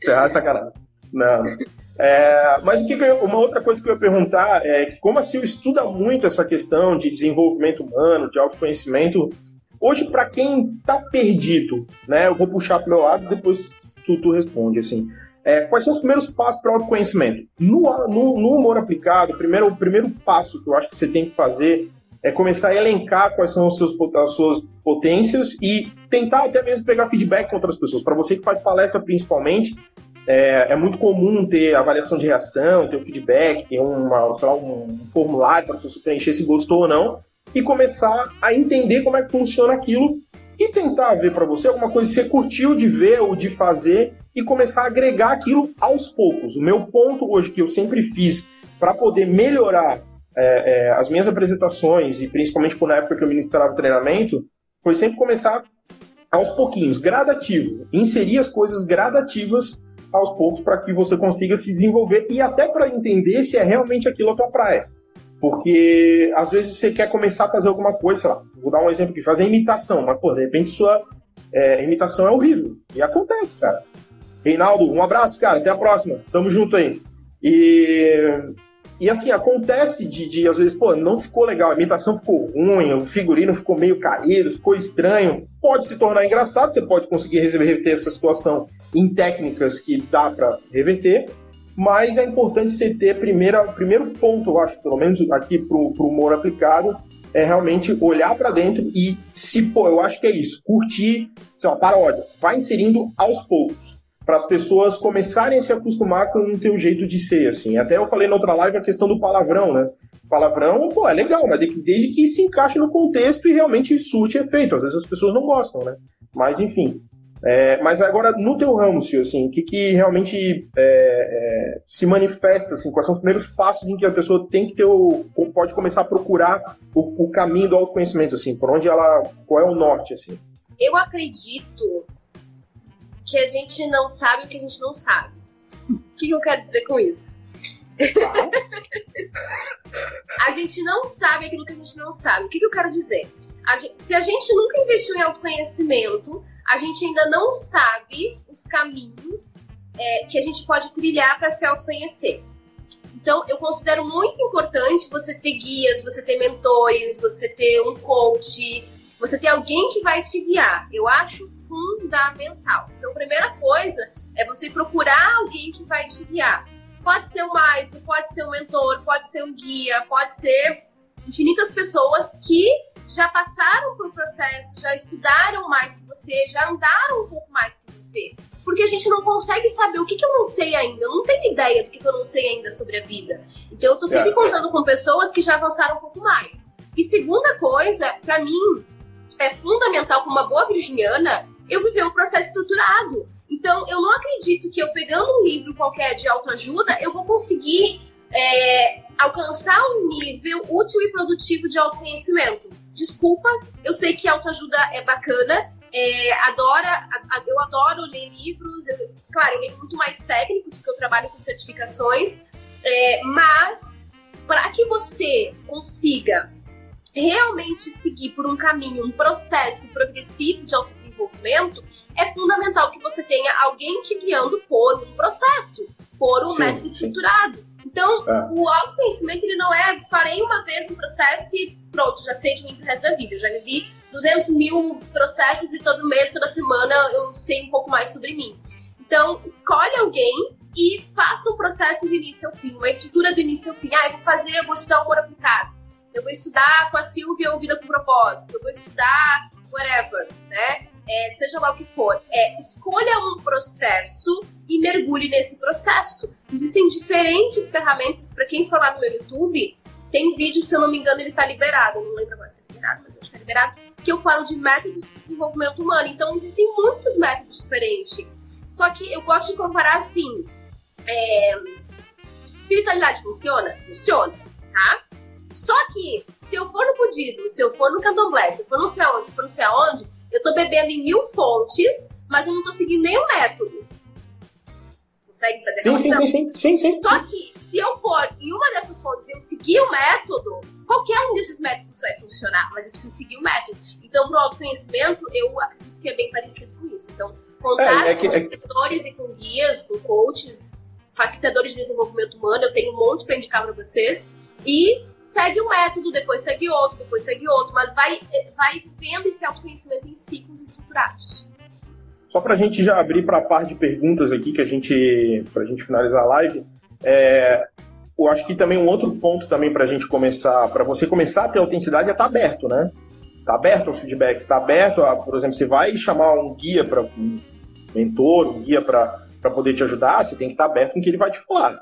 Serrar é sacanagem. Não. É, mas o que eu, uma outra coisa que eu ia perguntar é que como a Sil estuda muito essa questão de desenvolvimento humano, de autoconhecimento, hoje para quem tá perdido, né, eu vou puxar pro meu lado, depois tu, tu responde, assim. É, quais são os primeiros passos para o autoconhecimento? No, no, no, humor aplicado, primeiro, o primeiro passo que eu acho que você tem que fazer é começar a elencar quais são os seus, as suas potências e tentar até mesmo pegar feedback com outras pessoas. Para você que faz palestra principalmente, é, é, muito comum ter avaliação de reação, ter feedback, ter uma, lá, um formulário para você preencher se gostou ou não, e começar a entender como é que funciona aquilo e tentar ver para você alguma coisa que você curtiu de ver ou de fazer e começar a agregar aquilo aos poucos. O meu ponto hoje que eu sempre fiz para poder melhorar é, é, as minhas apresentações e principalmente na época que eu ministrava treinamento foi sempre começar aos pouquinhos, gradativo, inserir as coisas gradativas aos poucos para que você consiga se desenvolver e até para entender se é realmente aquilo a tua praia. Porque às vezes você quer começar a fazer alguma coisa, sei lá, vou dar um exemplo aqui, fazer imitação, mas pô, de repente sua é, imitação é horrível. E acontece, cara. Reinaldo, um abraço, cara, até a próxima. Tamo junto aí. E e assim, acontece de, de, às vezes, pô, não ficou legal, a imitação ficou ruim, o figurino ficou meio caído, ficou estranho. Pode se tornar engraçado, você pode conseguir reverter essa situação em técnicas que dá para reverter, mas é importante você ter primeira, primeiro ponto, eu acho, pelo menos aqui para o humor aplicado, é realmente olhar para dentro e se, pô, eu acho que é isso, curtir, sei lá, paródia, vai inserindo aos poucos para as pessoas começarem a se acostumar com o teu jeito de ser, assim. Até eu falei na outra live a questão do palavrão, né? Palavrão, pô, é legal, mas desde que se encaixe no contexto e realmente surte efeito. Às vezes as pessoas não gostam, né? Mas, enfim. É, mas agora, no teu ramo, Cio, assim, o que, que realmente é, é, se manifesta, assim, quais são os primeiros passos em que a pessoa tem que ter o, ou pode começar a procurar o, o caminho do autoconhecimento, assim, por onde ela, qual é o norte, assim? Eu acredito que a gente não sabe o que a gente não sabe. O que eu quero dizer com isso? [LAUGHS] a gente não sabe aquilo que a gente não sabe. O que eu quero dizer? A gente, se a gente nunca investiu em autoconhecimento, a gente ainda não sabe os caminhos é, que a gente pode trilhar para se autoconhecer. Então, eu considero muito importante você ter guias, você ter mentores, você ter um coach, você ter alguém que vai te guiar. Eu acho fundamental. Então, a primeira coisa é você procurar alguém que vai te guiar. Pode ser um Maico, pode ser um mentor, pode ser um guia, pode ser infinitas pessoas que já passaram por processo, já estudaram mais que você, já andaram um pouco mais que você. Porque a gente não consegue saber o que, que eu não sei ainda. Eu não tenho ideia do que, que eu não sei ainda sobre a vida. Então eu tô sempre é. contando com pessoas que já avançaram um pouco mais. E segunda coisa, para mim, é fundamental para uma boa virginiana eu viver um processo estruturado. Então, eu não acredito que eu pegando um livro qualquer de autoajuda, eu vou conseguir é, alcançar um nível útil e produtivo de autoconhecimento. Desculpa, eu sei que autoajuda é bacana, é, adora, eu adoro ler livros, eu, claro, eu leio muito mais técnicos, porque eu trabalho com certificações, é, mas para que você consiga realmente seguir por um caminho, um processo progressivo de autodesenvolvimento, é fundamental que você tenha alguém te guiando por um processo, por um sim, método sim. estruturado. Então, é. o autoconhecimento, ele não é farei uma vez um processo e pronto, já sei de mim pro resto da vida. Eu já vivi 200 mil processos e todo mês, toda semana eu sei um pouco mais sobre mim. Então, escolhe alguém e faça um processo do início ao fim, uma estrutura do início ao fim. Ah, eu vou fazer, eu vou estudar o amor aplicado eu vou estudar com a Silvia ou Vida com Propósito, eu vou estudar whatever, né? É, seja lá o que for. É, escolha um processo e mergulhe nesse processo. Existem diferentes ferramentas, para quem for lá no meu YouTube, tem vídeo, se eu não me engano, ele tá liberado, não lembro agora se tá liberado, mas acho que tá liberado, que eu falo de métodos de desenvolvimento humano. Então, existem muitos métodos diferentes. Só que eu gosto de comparar assim: é, espiritualidade funciona? Funciona, tá? Só que, se eu for no budismo, se eu for no candomblé, se eu for não sei aonde, se eu for não sei aonde, eu tô bebendo em mil fontes, mas eu não tô seguindo nenhum método. Consegue fazer sim, sim, sim, sim, sim, Só que, se eu for em uma dessas fontes e eu seguir o método, qualquer um desses métodos vai funcionar, mas eu preciso seguir o método. Então, pro autoconhecimento, eu acredito que é bem parecido com isso. Então, contar é, é que, com mentores é... e com guias, com coaches, facilitadores de desenvolvimento humano, eu tenho um monte para indicar para vocês e segue um método, depois segue outro, depois segue outro, mas vai, vai vendo esse autoconhecimento em ciclos estruturados. Só para a gente já abrir para a parte de perguntas aqui, que a gente, para a gente finalizar a live, é, eu acho que também um outro ponto também para a gente começar, para você começar a ter autenticidade é estar tá aberto, né? Tá aberto aos feedbacks, está aberto a, por exemplo, você vai chamar um guia para um mentor, um guia para poder te ajudar, você tem que estar tá aberto com o que ele vai te falar.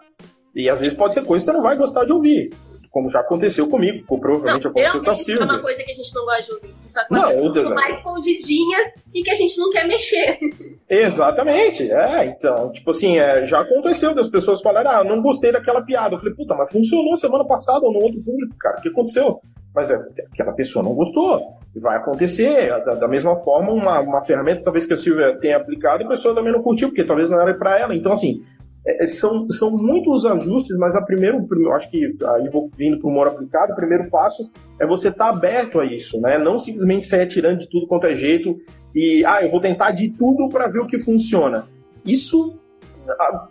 E às vezes pode ser coisa que você não vai gostar de ouvir como já aconteceu comigo, ou provavelmente não, aconteceu com a Silvia. é uma coisa que a gente não gosta de ouvir, que só que não, pessoas mais escondidinhas e que a gente não quer mexer. [LAUGHS] Exatamente, é, então, tipo assim, é, já aconteceu das pessoas falarem, ah, não gostei daquela piada. Eu falei, puta, mas funcionou semana passada ou no outro público, cara, o que aconteceu? Mas é, aquela pessoa não gostou. Vai acontecer. Da, da mesma forma, uma, uma ferramenta talvez que a Silvia tenha aplicado, a pessoa também não curtiu, porque talvez não era para ela. Então, assim, é, é, são, são muitos ajustes, mas a primeiro, eu acho que aí vou vindo para o humor aplicado, o primeiro passo é você estar tá aberto a isso, né? Não simplesmente sair atirando de tudo quanto é jeito e, ah, eu vou tentar de tudo para ver o que funciona. Isso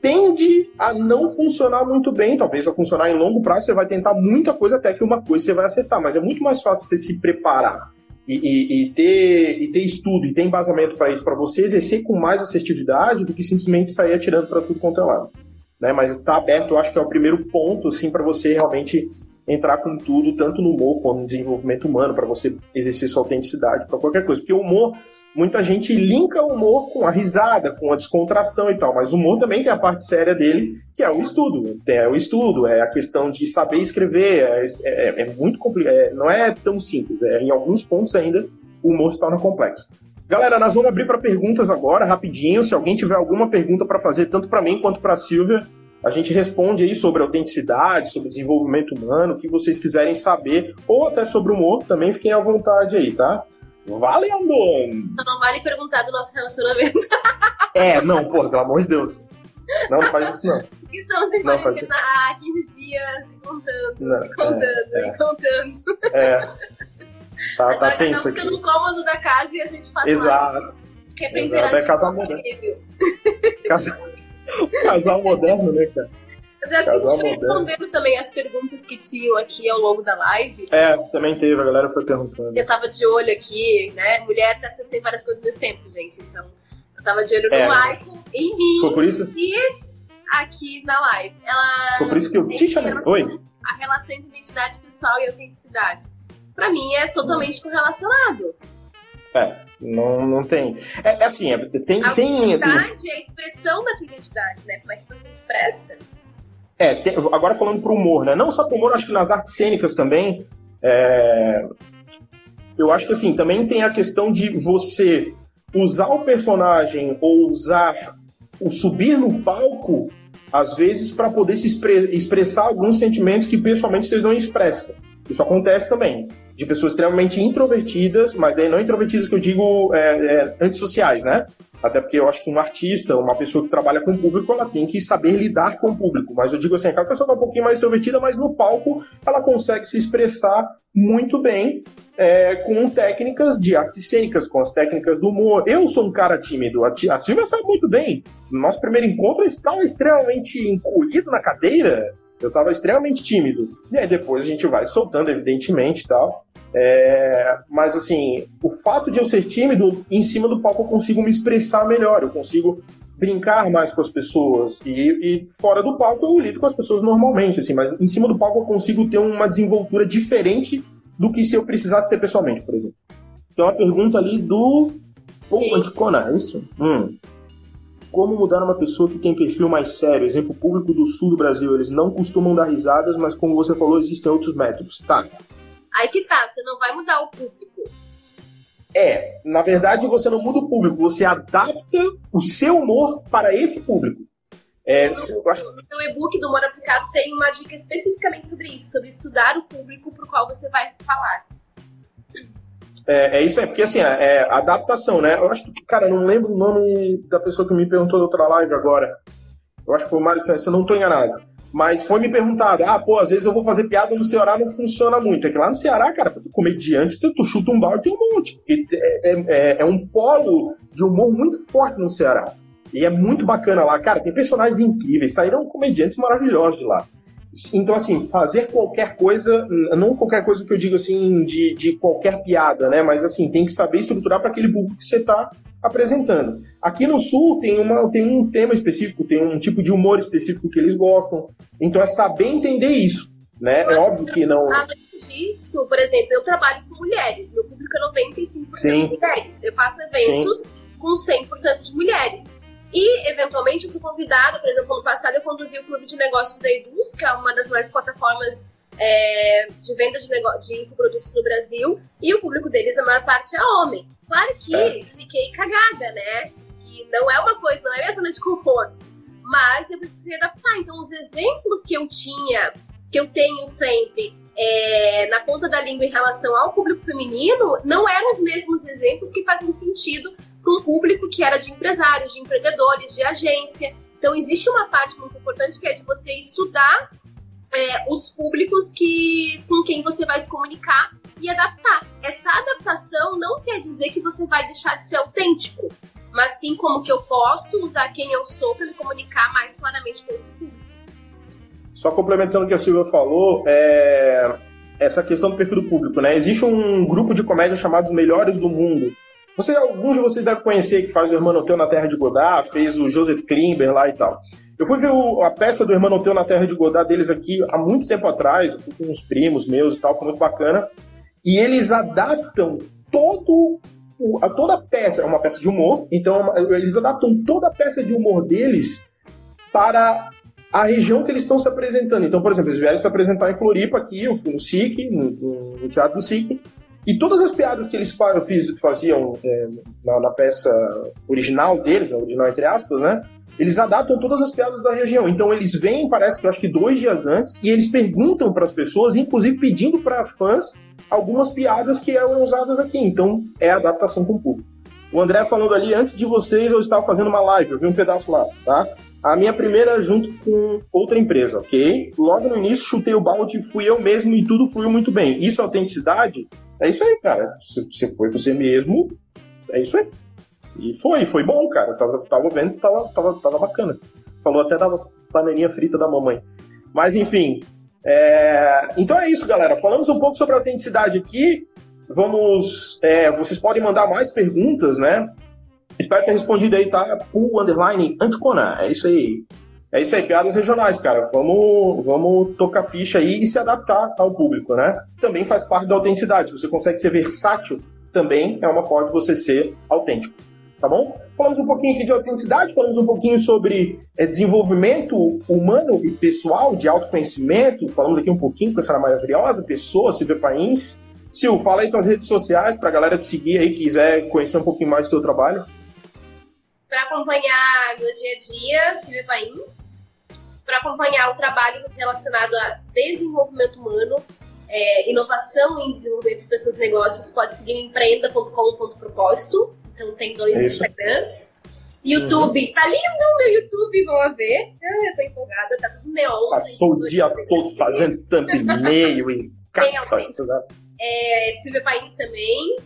tende a não funcionar muito bem. Talvez vai funcionar em longo prazo, você vai tentar muita coisa até que uma coisa você vai acertar. Mas é muito mais fácil você se preparar e, e, e ter, e ter estudo e ter embasamento para isso, para você exercer com mais assertividade do que simplesmente sair atirando para tudo quanto é lado. Né? Mas estar tá aberto, eu acho que é o primeiro ponto assim, para você realmente entrar com tudo, tanto no humor quanto no desenvolvimento humano, para você exercer sua autenticidade, para qualquer coisa. Porque o humor muita gente linka o humor com a risada, com a descontração e tal, mas o humor também tem a parte séria dele, que é o estudo. É o estudo, é a questão de saber escrever, é, é, é muito complicado, é, não é tão simples, é, em alguns pontos ainda o humor se torna complexo. Galera, nós vamos abrir para perguntas agora, rapidinho. Se alguém tiver alguma pergunta para fazer, tanto para mim quanto para a Silvia, a gente responde aí sobre autenticidade, sobre desenvolvimento humano, o que vocês quiserem saber, ou até sobre humor, também fiquem à vontade aí, tá? Valendo! Não, não vale perguntar do nosso relacionamento. [LAUGHS] É, não, porra, pelo amor de Deus. Não, não faz isso, não. Estamos em quarentena há 15 dias e contando, não, e contando, é, é. e contando. É. Tá, Agora tá tenso aqui. ficando cômodo da casa e a gente faz Exato. Live, que é pra interagir é casal moderno. Casa... [LAUGHS] Casal moderno, né, cara? Mas acho Casal que a gente foi respondendo também as perguntas que tinham aqui ao longo da live. É, também teve, a galera foi perguntando. Eu tava de olho aqui, né? Mulher testa sem várias coisas ao mesmo tempo, gente. Então, eu tava de olho no é. Michael, em mim. Foi por isso? E aqui na live. Ela. Foi por isso que eu te chamei. Oi? A relação entre identidade pessoal e autenticidade. Pra mim é totalmente correlacionado. É, não, não tem. É, é assim, é, tem. A identidade tem... é a expressão da tua identidade, né? Como é que você expressa? É, tem, agora falando pro humor, né? Não só pro humor, acho que nas artes cênicas também. É, eu acho que assim, também tem a questão de você usar o personagem ou usar o subir no palco, às vezes, para poder se expre expressar alguns sentimentos que pessoalmente vocês não expressam. Isso acontece também. De pessoas extremamente introvertidas, mas daí não introvertidas que eu digo é, é, antissociais, né? Até porque eu acho que um artista, uma pessoa que trabalha com o público, ela tem que saber lidar com o público. Mas eu digo assim, aquela pessoa é um pouquinho mais extrovertida, mas no palco ela consegue se expressar muito bem é, com técnicas de artes cênicas, com as técnicas do humor. Eu sou um cara tímido, a, a Silvia sabe muito bem. No nosso primeiro encontro eu estava extremamente encolhido na cadeira, eu estava extremamente tímido. E aí depois a gente vai soltando, evidentemente tal. É, mas assim, o fato de eu ser tímido, em cima do palco eu consigo me expressar melhor, eu consigo brincar mais com as pessoas e, e, fora do palco eu lido com as pessoas normalmente, assim, mas em cima do palco eu consigo ter uma desenvoltura diferente do que se eu precisasse ter pessoalmente, por exemplo. Tem uma pergunta ali do Paul Anticona, é isso? Hum. Como mudar uma pessoa que tem perfil mais sério? Exemplo, público do sul do Brasil, eles não costumam dar risadas, mas como você falou, existem outros métodos. Tá, Aí que tá, você não vai mudar o público. É, na verdade você não muda o público, você adapta o seu humor para esse público. É, no, acho... no e-book do Humor Aplicado tem uma dica especificamente sobre isso, sobre estudar o público para o qual você vai falar. É, é, isso aí, porque assim, é, é adaptação, né? Eu acho que, cara, não lembro o nome da pessoa que me perguntou da outra live agora. Eu acho que foi o Mário Santos, eu não estou enganado. Mas foi me perguntado, ah, pô, às vezes eu vou fazer piada no Ceará, não funciona muito. É que lá no Ceará, cara, tu comediante, tu, tu chuta um balde tem um monte. É, é, é, é, um polo de humor muito forte no Ceará. E é muito bacana lá. Cara, tem personagens incríveis, saíram comediantes maravilhosos de lá. Então, assim, fazer qualquer coisa, não qualquer coisa que eu digo assim, de, de qualquer piada, né? Mas assim, tem que saber estruturar para aquele público que você está apresentando. Aqui no Sul tem, uma, tem um tema específico, tem um tipo de humor específico que eles gostam. Então é saber entender isso. Né? é óbvio que não. Além disso, por exemplo, eu trabalho com mulheres. Meu público é 95% Sim. de mulheres. Eu faço eventos Sim. com 100% de mulheres. E, eventualmente, eu sou convidada, por exemplo, ano passado eu conduzi o Clube de Negócios da Eduz, que é uma das maiores plataformas é, de venda de, de infoprodutos no Brasil e o público deles, a maior parte, é homem. Claro que é. fiquei cagada, né? Que não é uma coisa, não é minha zona de conforto. Mas eu precisei adaptar. Então, os exemplos que eu tinha, que eu tenho sempre é, na ponta da língua em relação ao público feminino, não eram os mesmos exemplos que fazem sentido para um público que era de empresários, de empreendedores, de agência. Então, existe uma parte muito importante que é de você estudar é, os públicos que, com quem você vai se comunicar e adaptar. Essa adaptação não quer dizer que você vai deixar de ser autêntico, mas sim como que eu posso usar quem eu sou para me comunicar mais claramente com esse público. Só complementando o que a Silvia falou, é... essa questão do perfil do público, né? Existe um grupo de comédia chamado Os Melhores do Mundo. Você, alguns de vocês devem conhecer que faz o Irmão Teu na Terra de Godard, fez o Joseph Klimber lá e tal. Eu fui ver o, a peça do Irmão Teu na Terra de Godard deles aqui há muito tempo atrás, eu fui com uns primos meus e tal, foi muito bacana. E eles adaptam todo a toda a peça, é uma peça de humor, então eles adaptam toda a peça de humor deles para a região que eles estão se apresentando. Então, por exemplo, eles vieram se apresentar em Floripa aqui, eu fui no SIC, no, no Teatro do SIC, e todas as piadas que eles faziam é, na, na, peça original deles, original entre aspas, né? Eles adaptam todas as piadas da região. Então eles vêm, parece que eu acho que dois dias antes, e eles perguntam para as pessoas, inclusive pedindo para fãs algumas piadas que eram usadas aqui. Então é adaptação com o público. O André falando ali, antes de vocês eu estava fazendo uma live, eu vi um pedaço lá, tá? A minha primeira junto com outra empresa, ok? Logo no início chutei o balde, fui eu mesmo e tudo fluiu muito bem. Isso é autenticidade? É isso aí, cara. Você foi você mesmo, é isso aí. E foi, foi bom, cara. tava, tava vendo, tava, tava, tava bacana. Falou até da panelinha frita da mamãe. Mas enfim. É... Então é isso, galera. Falamos um pouco sobre a autenticidade aqui. Vamos. É, vocês podem mandar mais perguntas, né? Espero ter respondido aí, tá? O underline Anticona. É isso aí. É isso aí, piadas regionais, cara. Vamos, vamos tocar ficha aí e se adaptar ao público, né? Também faz parte da autenticidade. Se você consegue ser versátil, também é uma forma de você ser autêntico. Tá bom? Falamos um pouquinho aqui de autenticidade, falamos um pouquinho sobre é, desenvolvimento humano e pessoal, de autoconhecimento, falamos aqui um pouquinho com essa maravilhosa pessoa, Silvia Pains. Sil, fala aí tuas redes sociais para a galera te seguir aí, quiser conhecer um pouquinho mais do teu trabalho para acompanhar meu dia a dia, Silvia Pains, para acompanhar o trabalho relacionado a desenvolvimento humano, é, inovação em desenvolvimento de pessoas e negócios, pode seguir empreenda.com.propósito. Então tem dois é Instagrams. YouTube, uhum. tá lindo o meu YouTube, vão ver. Eu tô empolgada, tá tudo neon. Passou o dia todo fazendo thumbnail e... [LAUGHS] É, Silvia Pains também.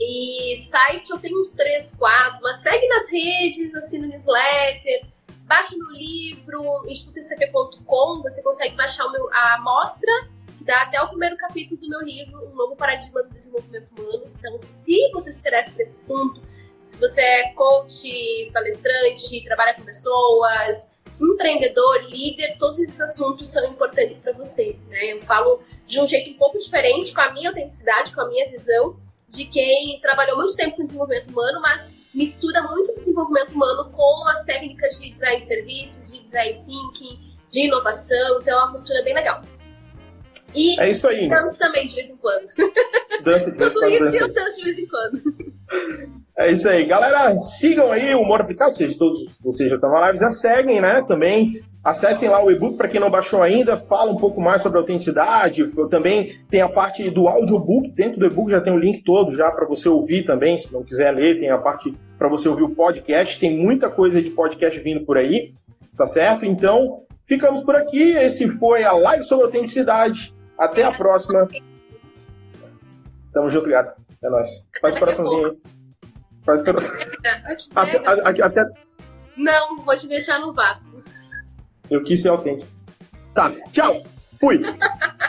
E site eu tenho uns três, quatro, mas segue nas redes, assina newsletter, baixa meu livro, institutocp.com, você consegue baixar o meu, a amostra, que dá até o primeiro capítulo do meu livro, Um Novo Paradigma do Desenvolvimento Humano. Então, se você se interessa por esse assunto, se você é coach, palestrante, trabalha com pessoas, empreendedor, líder, todos esses assuntos são importantes para você. Né? Eu falo de um jeito um pouco diferente, com a minha autenticidade, com a minha visão, de quem trabalhou muito tempo com desenvolvimento humano, mas mistura muito desenvolvimento humano com as técnicas de design de serviços, de design thinking, de inovação. Então é uma mistura bem legal. E é isso aí. danço também de vez em quando. [LAUGHS] Dança de vez em quando. Tudo isso eu danço de vez em quando. É isso aí. Galera, sigam aí o Humor Aplicado, vocês todos vocês já estão na live, já seguem, né? Também Acessem lá o e-book para quem não baixou ainda, fala um pouco mais sobre a autenticidade. Também tem a parte do audiobook, dentro do e-book já tem o link todo já para você ouvir também, se não quiser ler, tem a parte para você ouvir o podcast. Tem muita coisa de podcast vindo por aí, tá certo? Então, ficamos por aqui. Esse foi a live sobre autenticidade. Até a próxima. Tamo junto, gato. É nóis. Faz coraçãozinho aí. Faz o coração. [LAUGHS] Até, até... Não, vou te deixar no vácuo. Eu quis ser autêntico. Tá, tchau. Fui. [LAUGHS]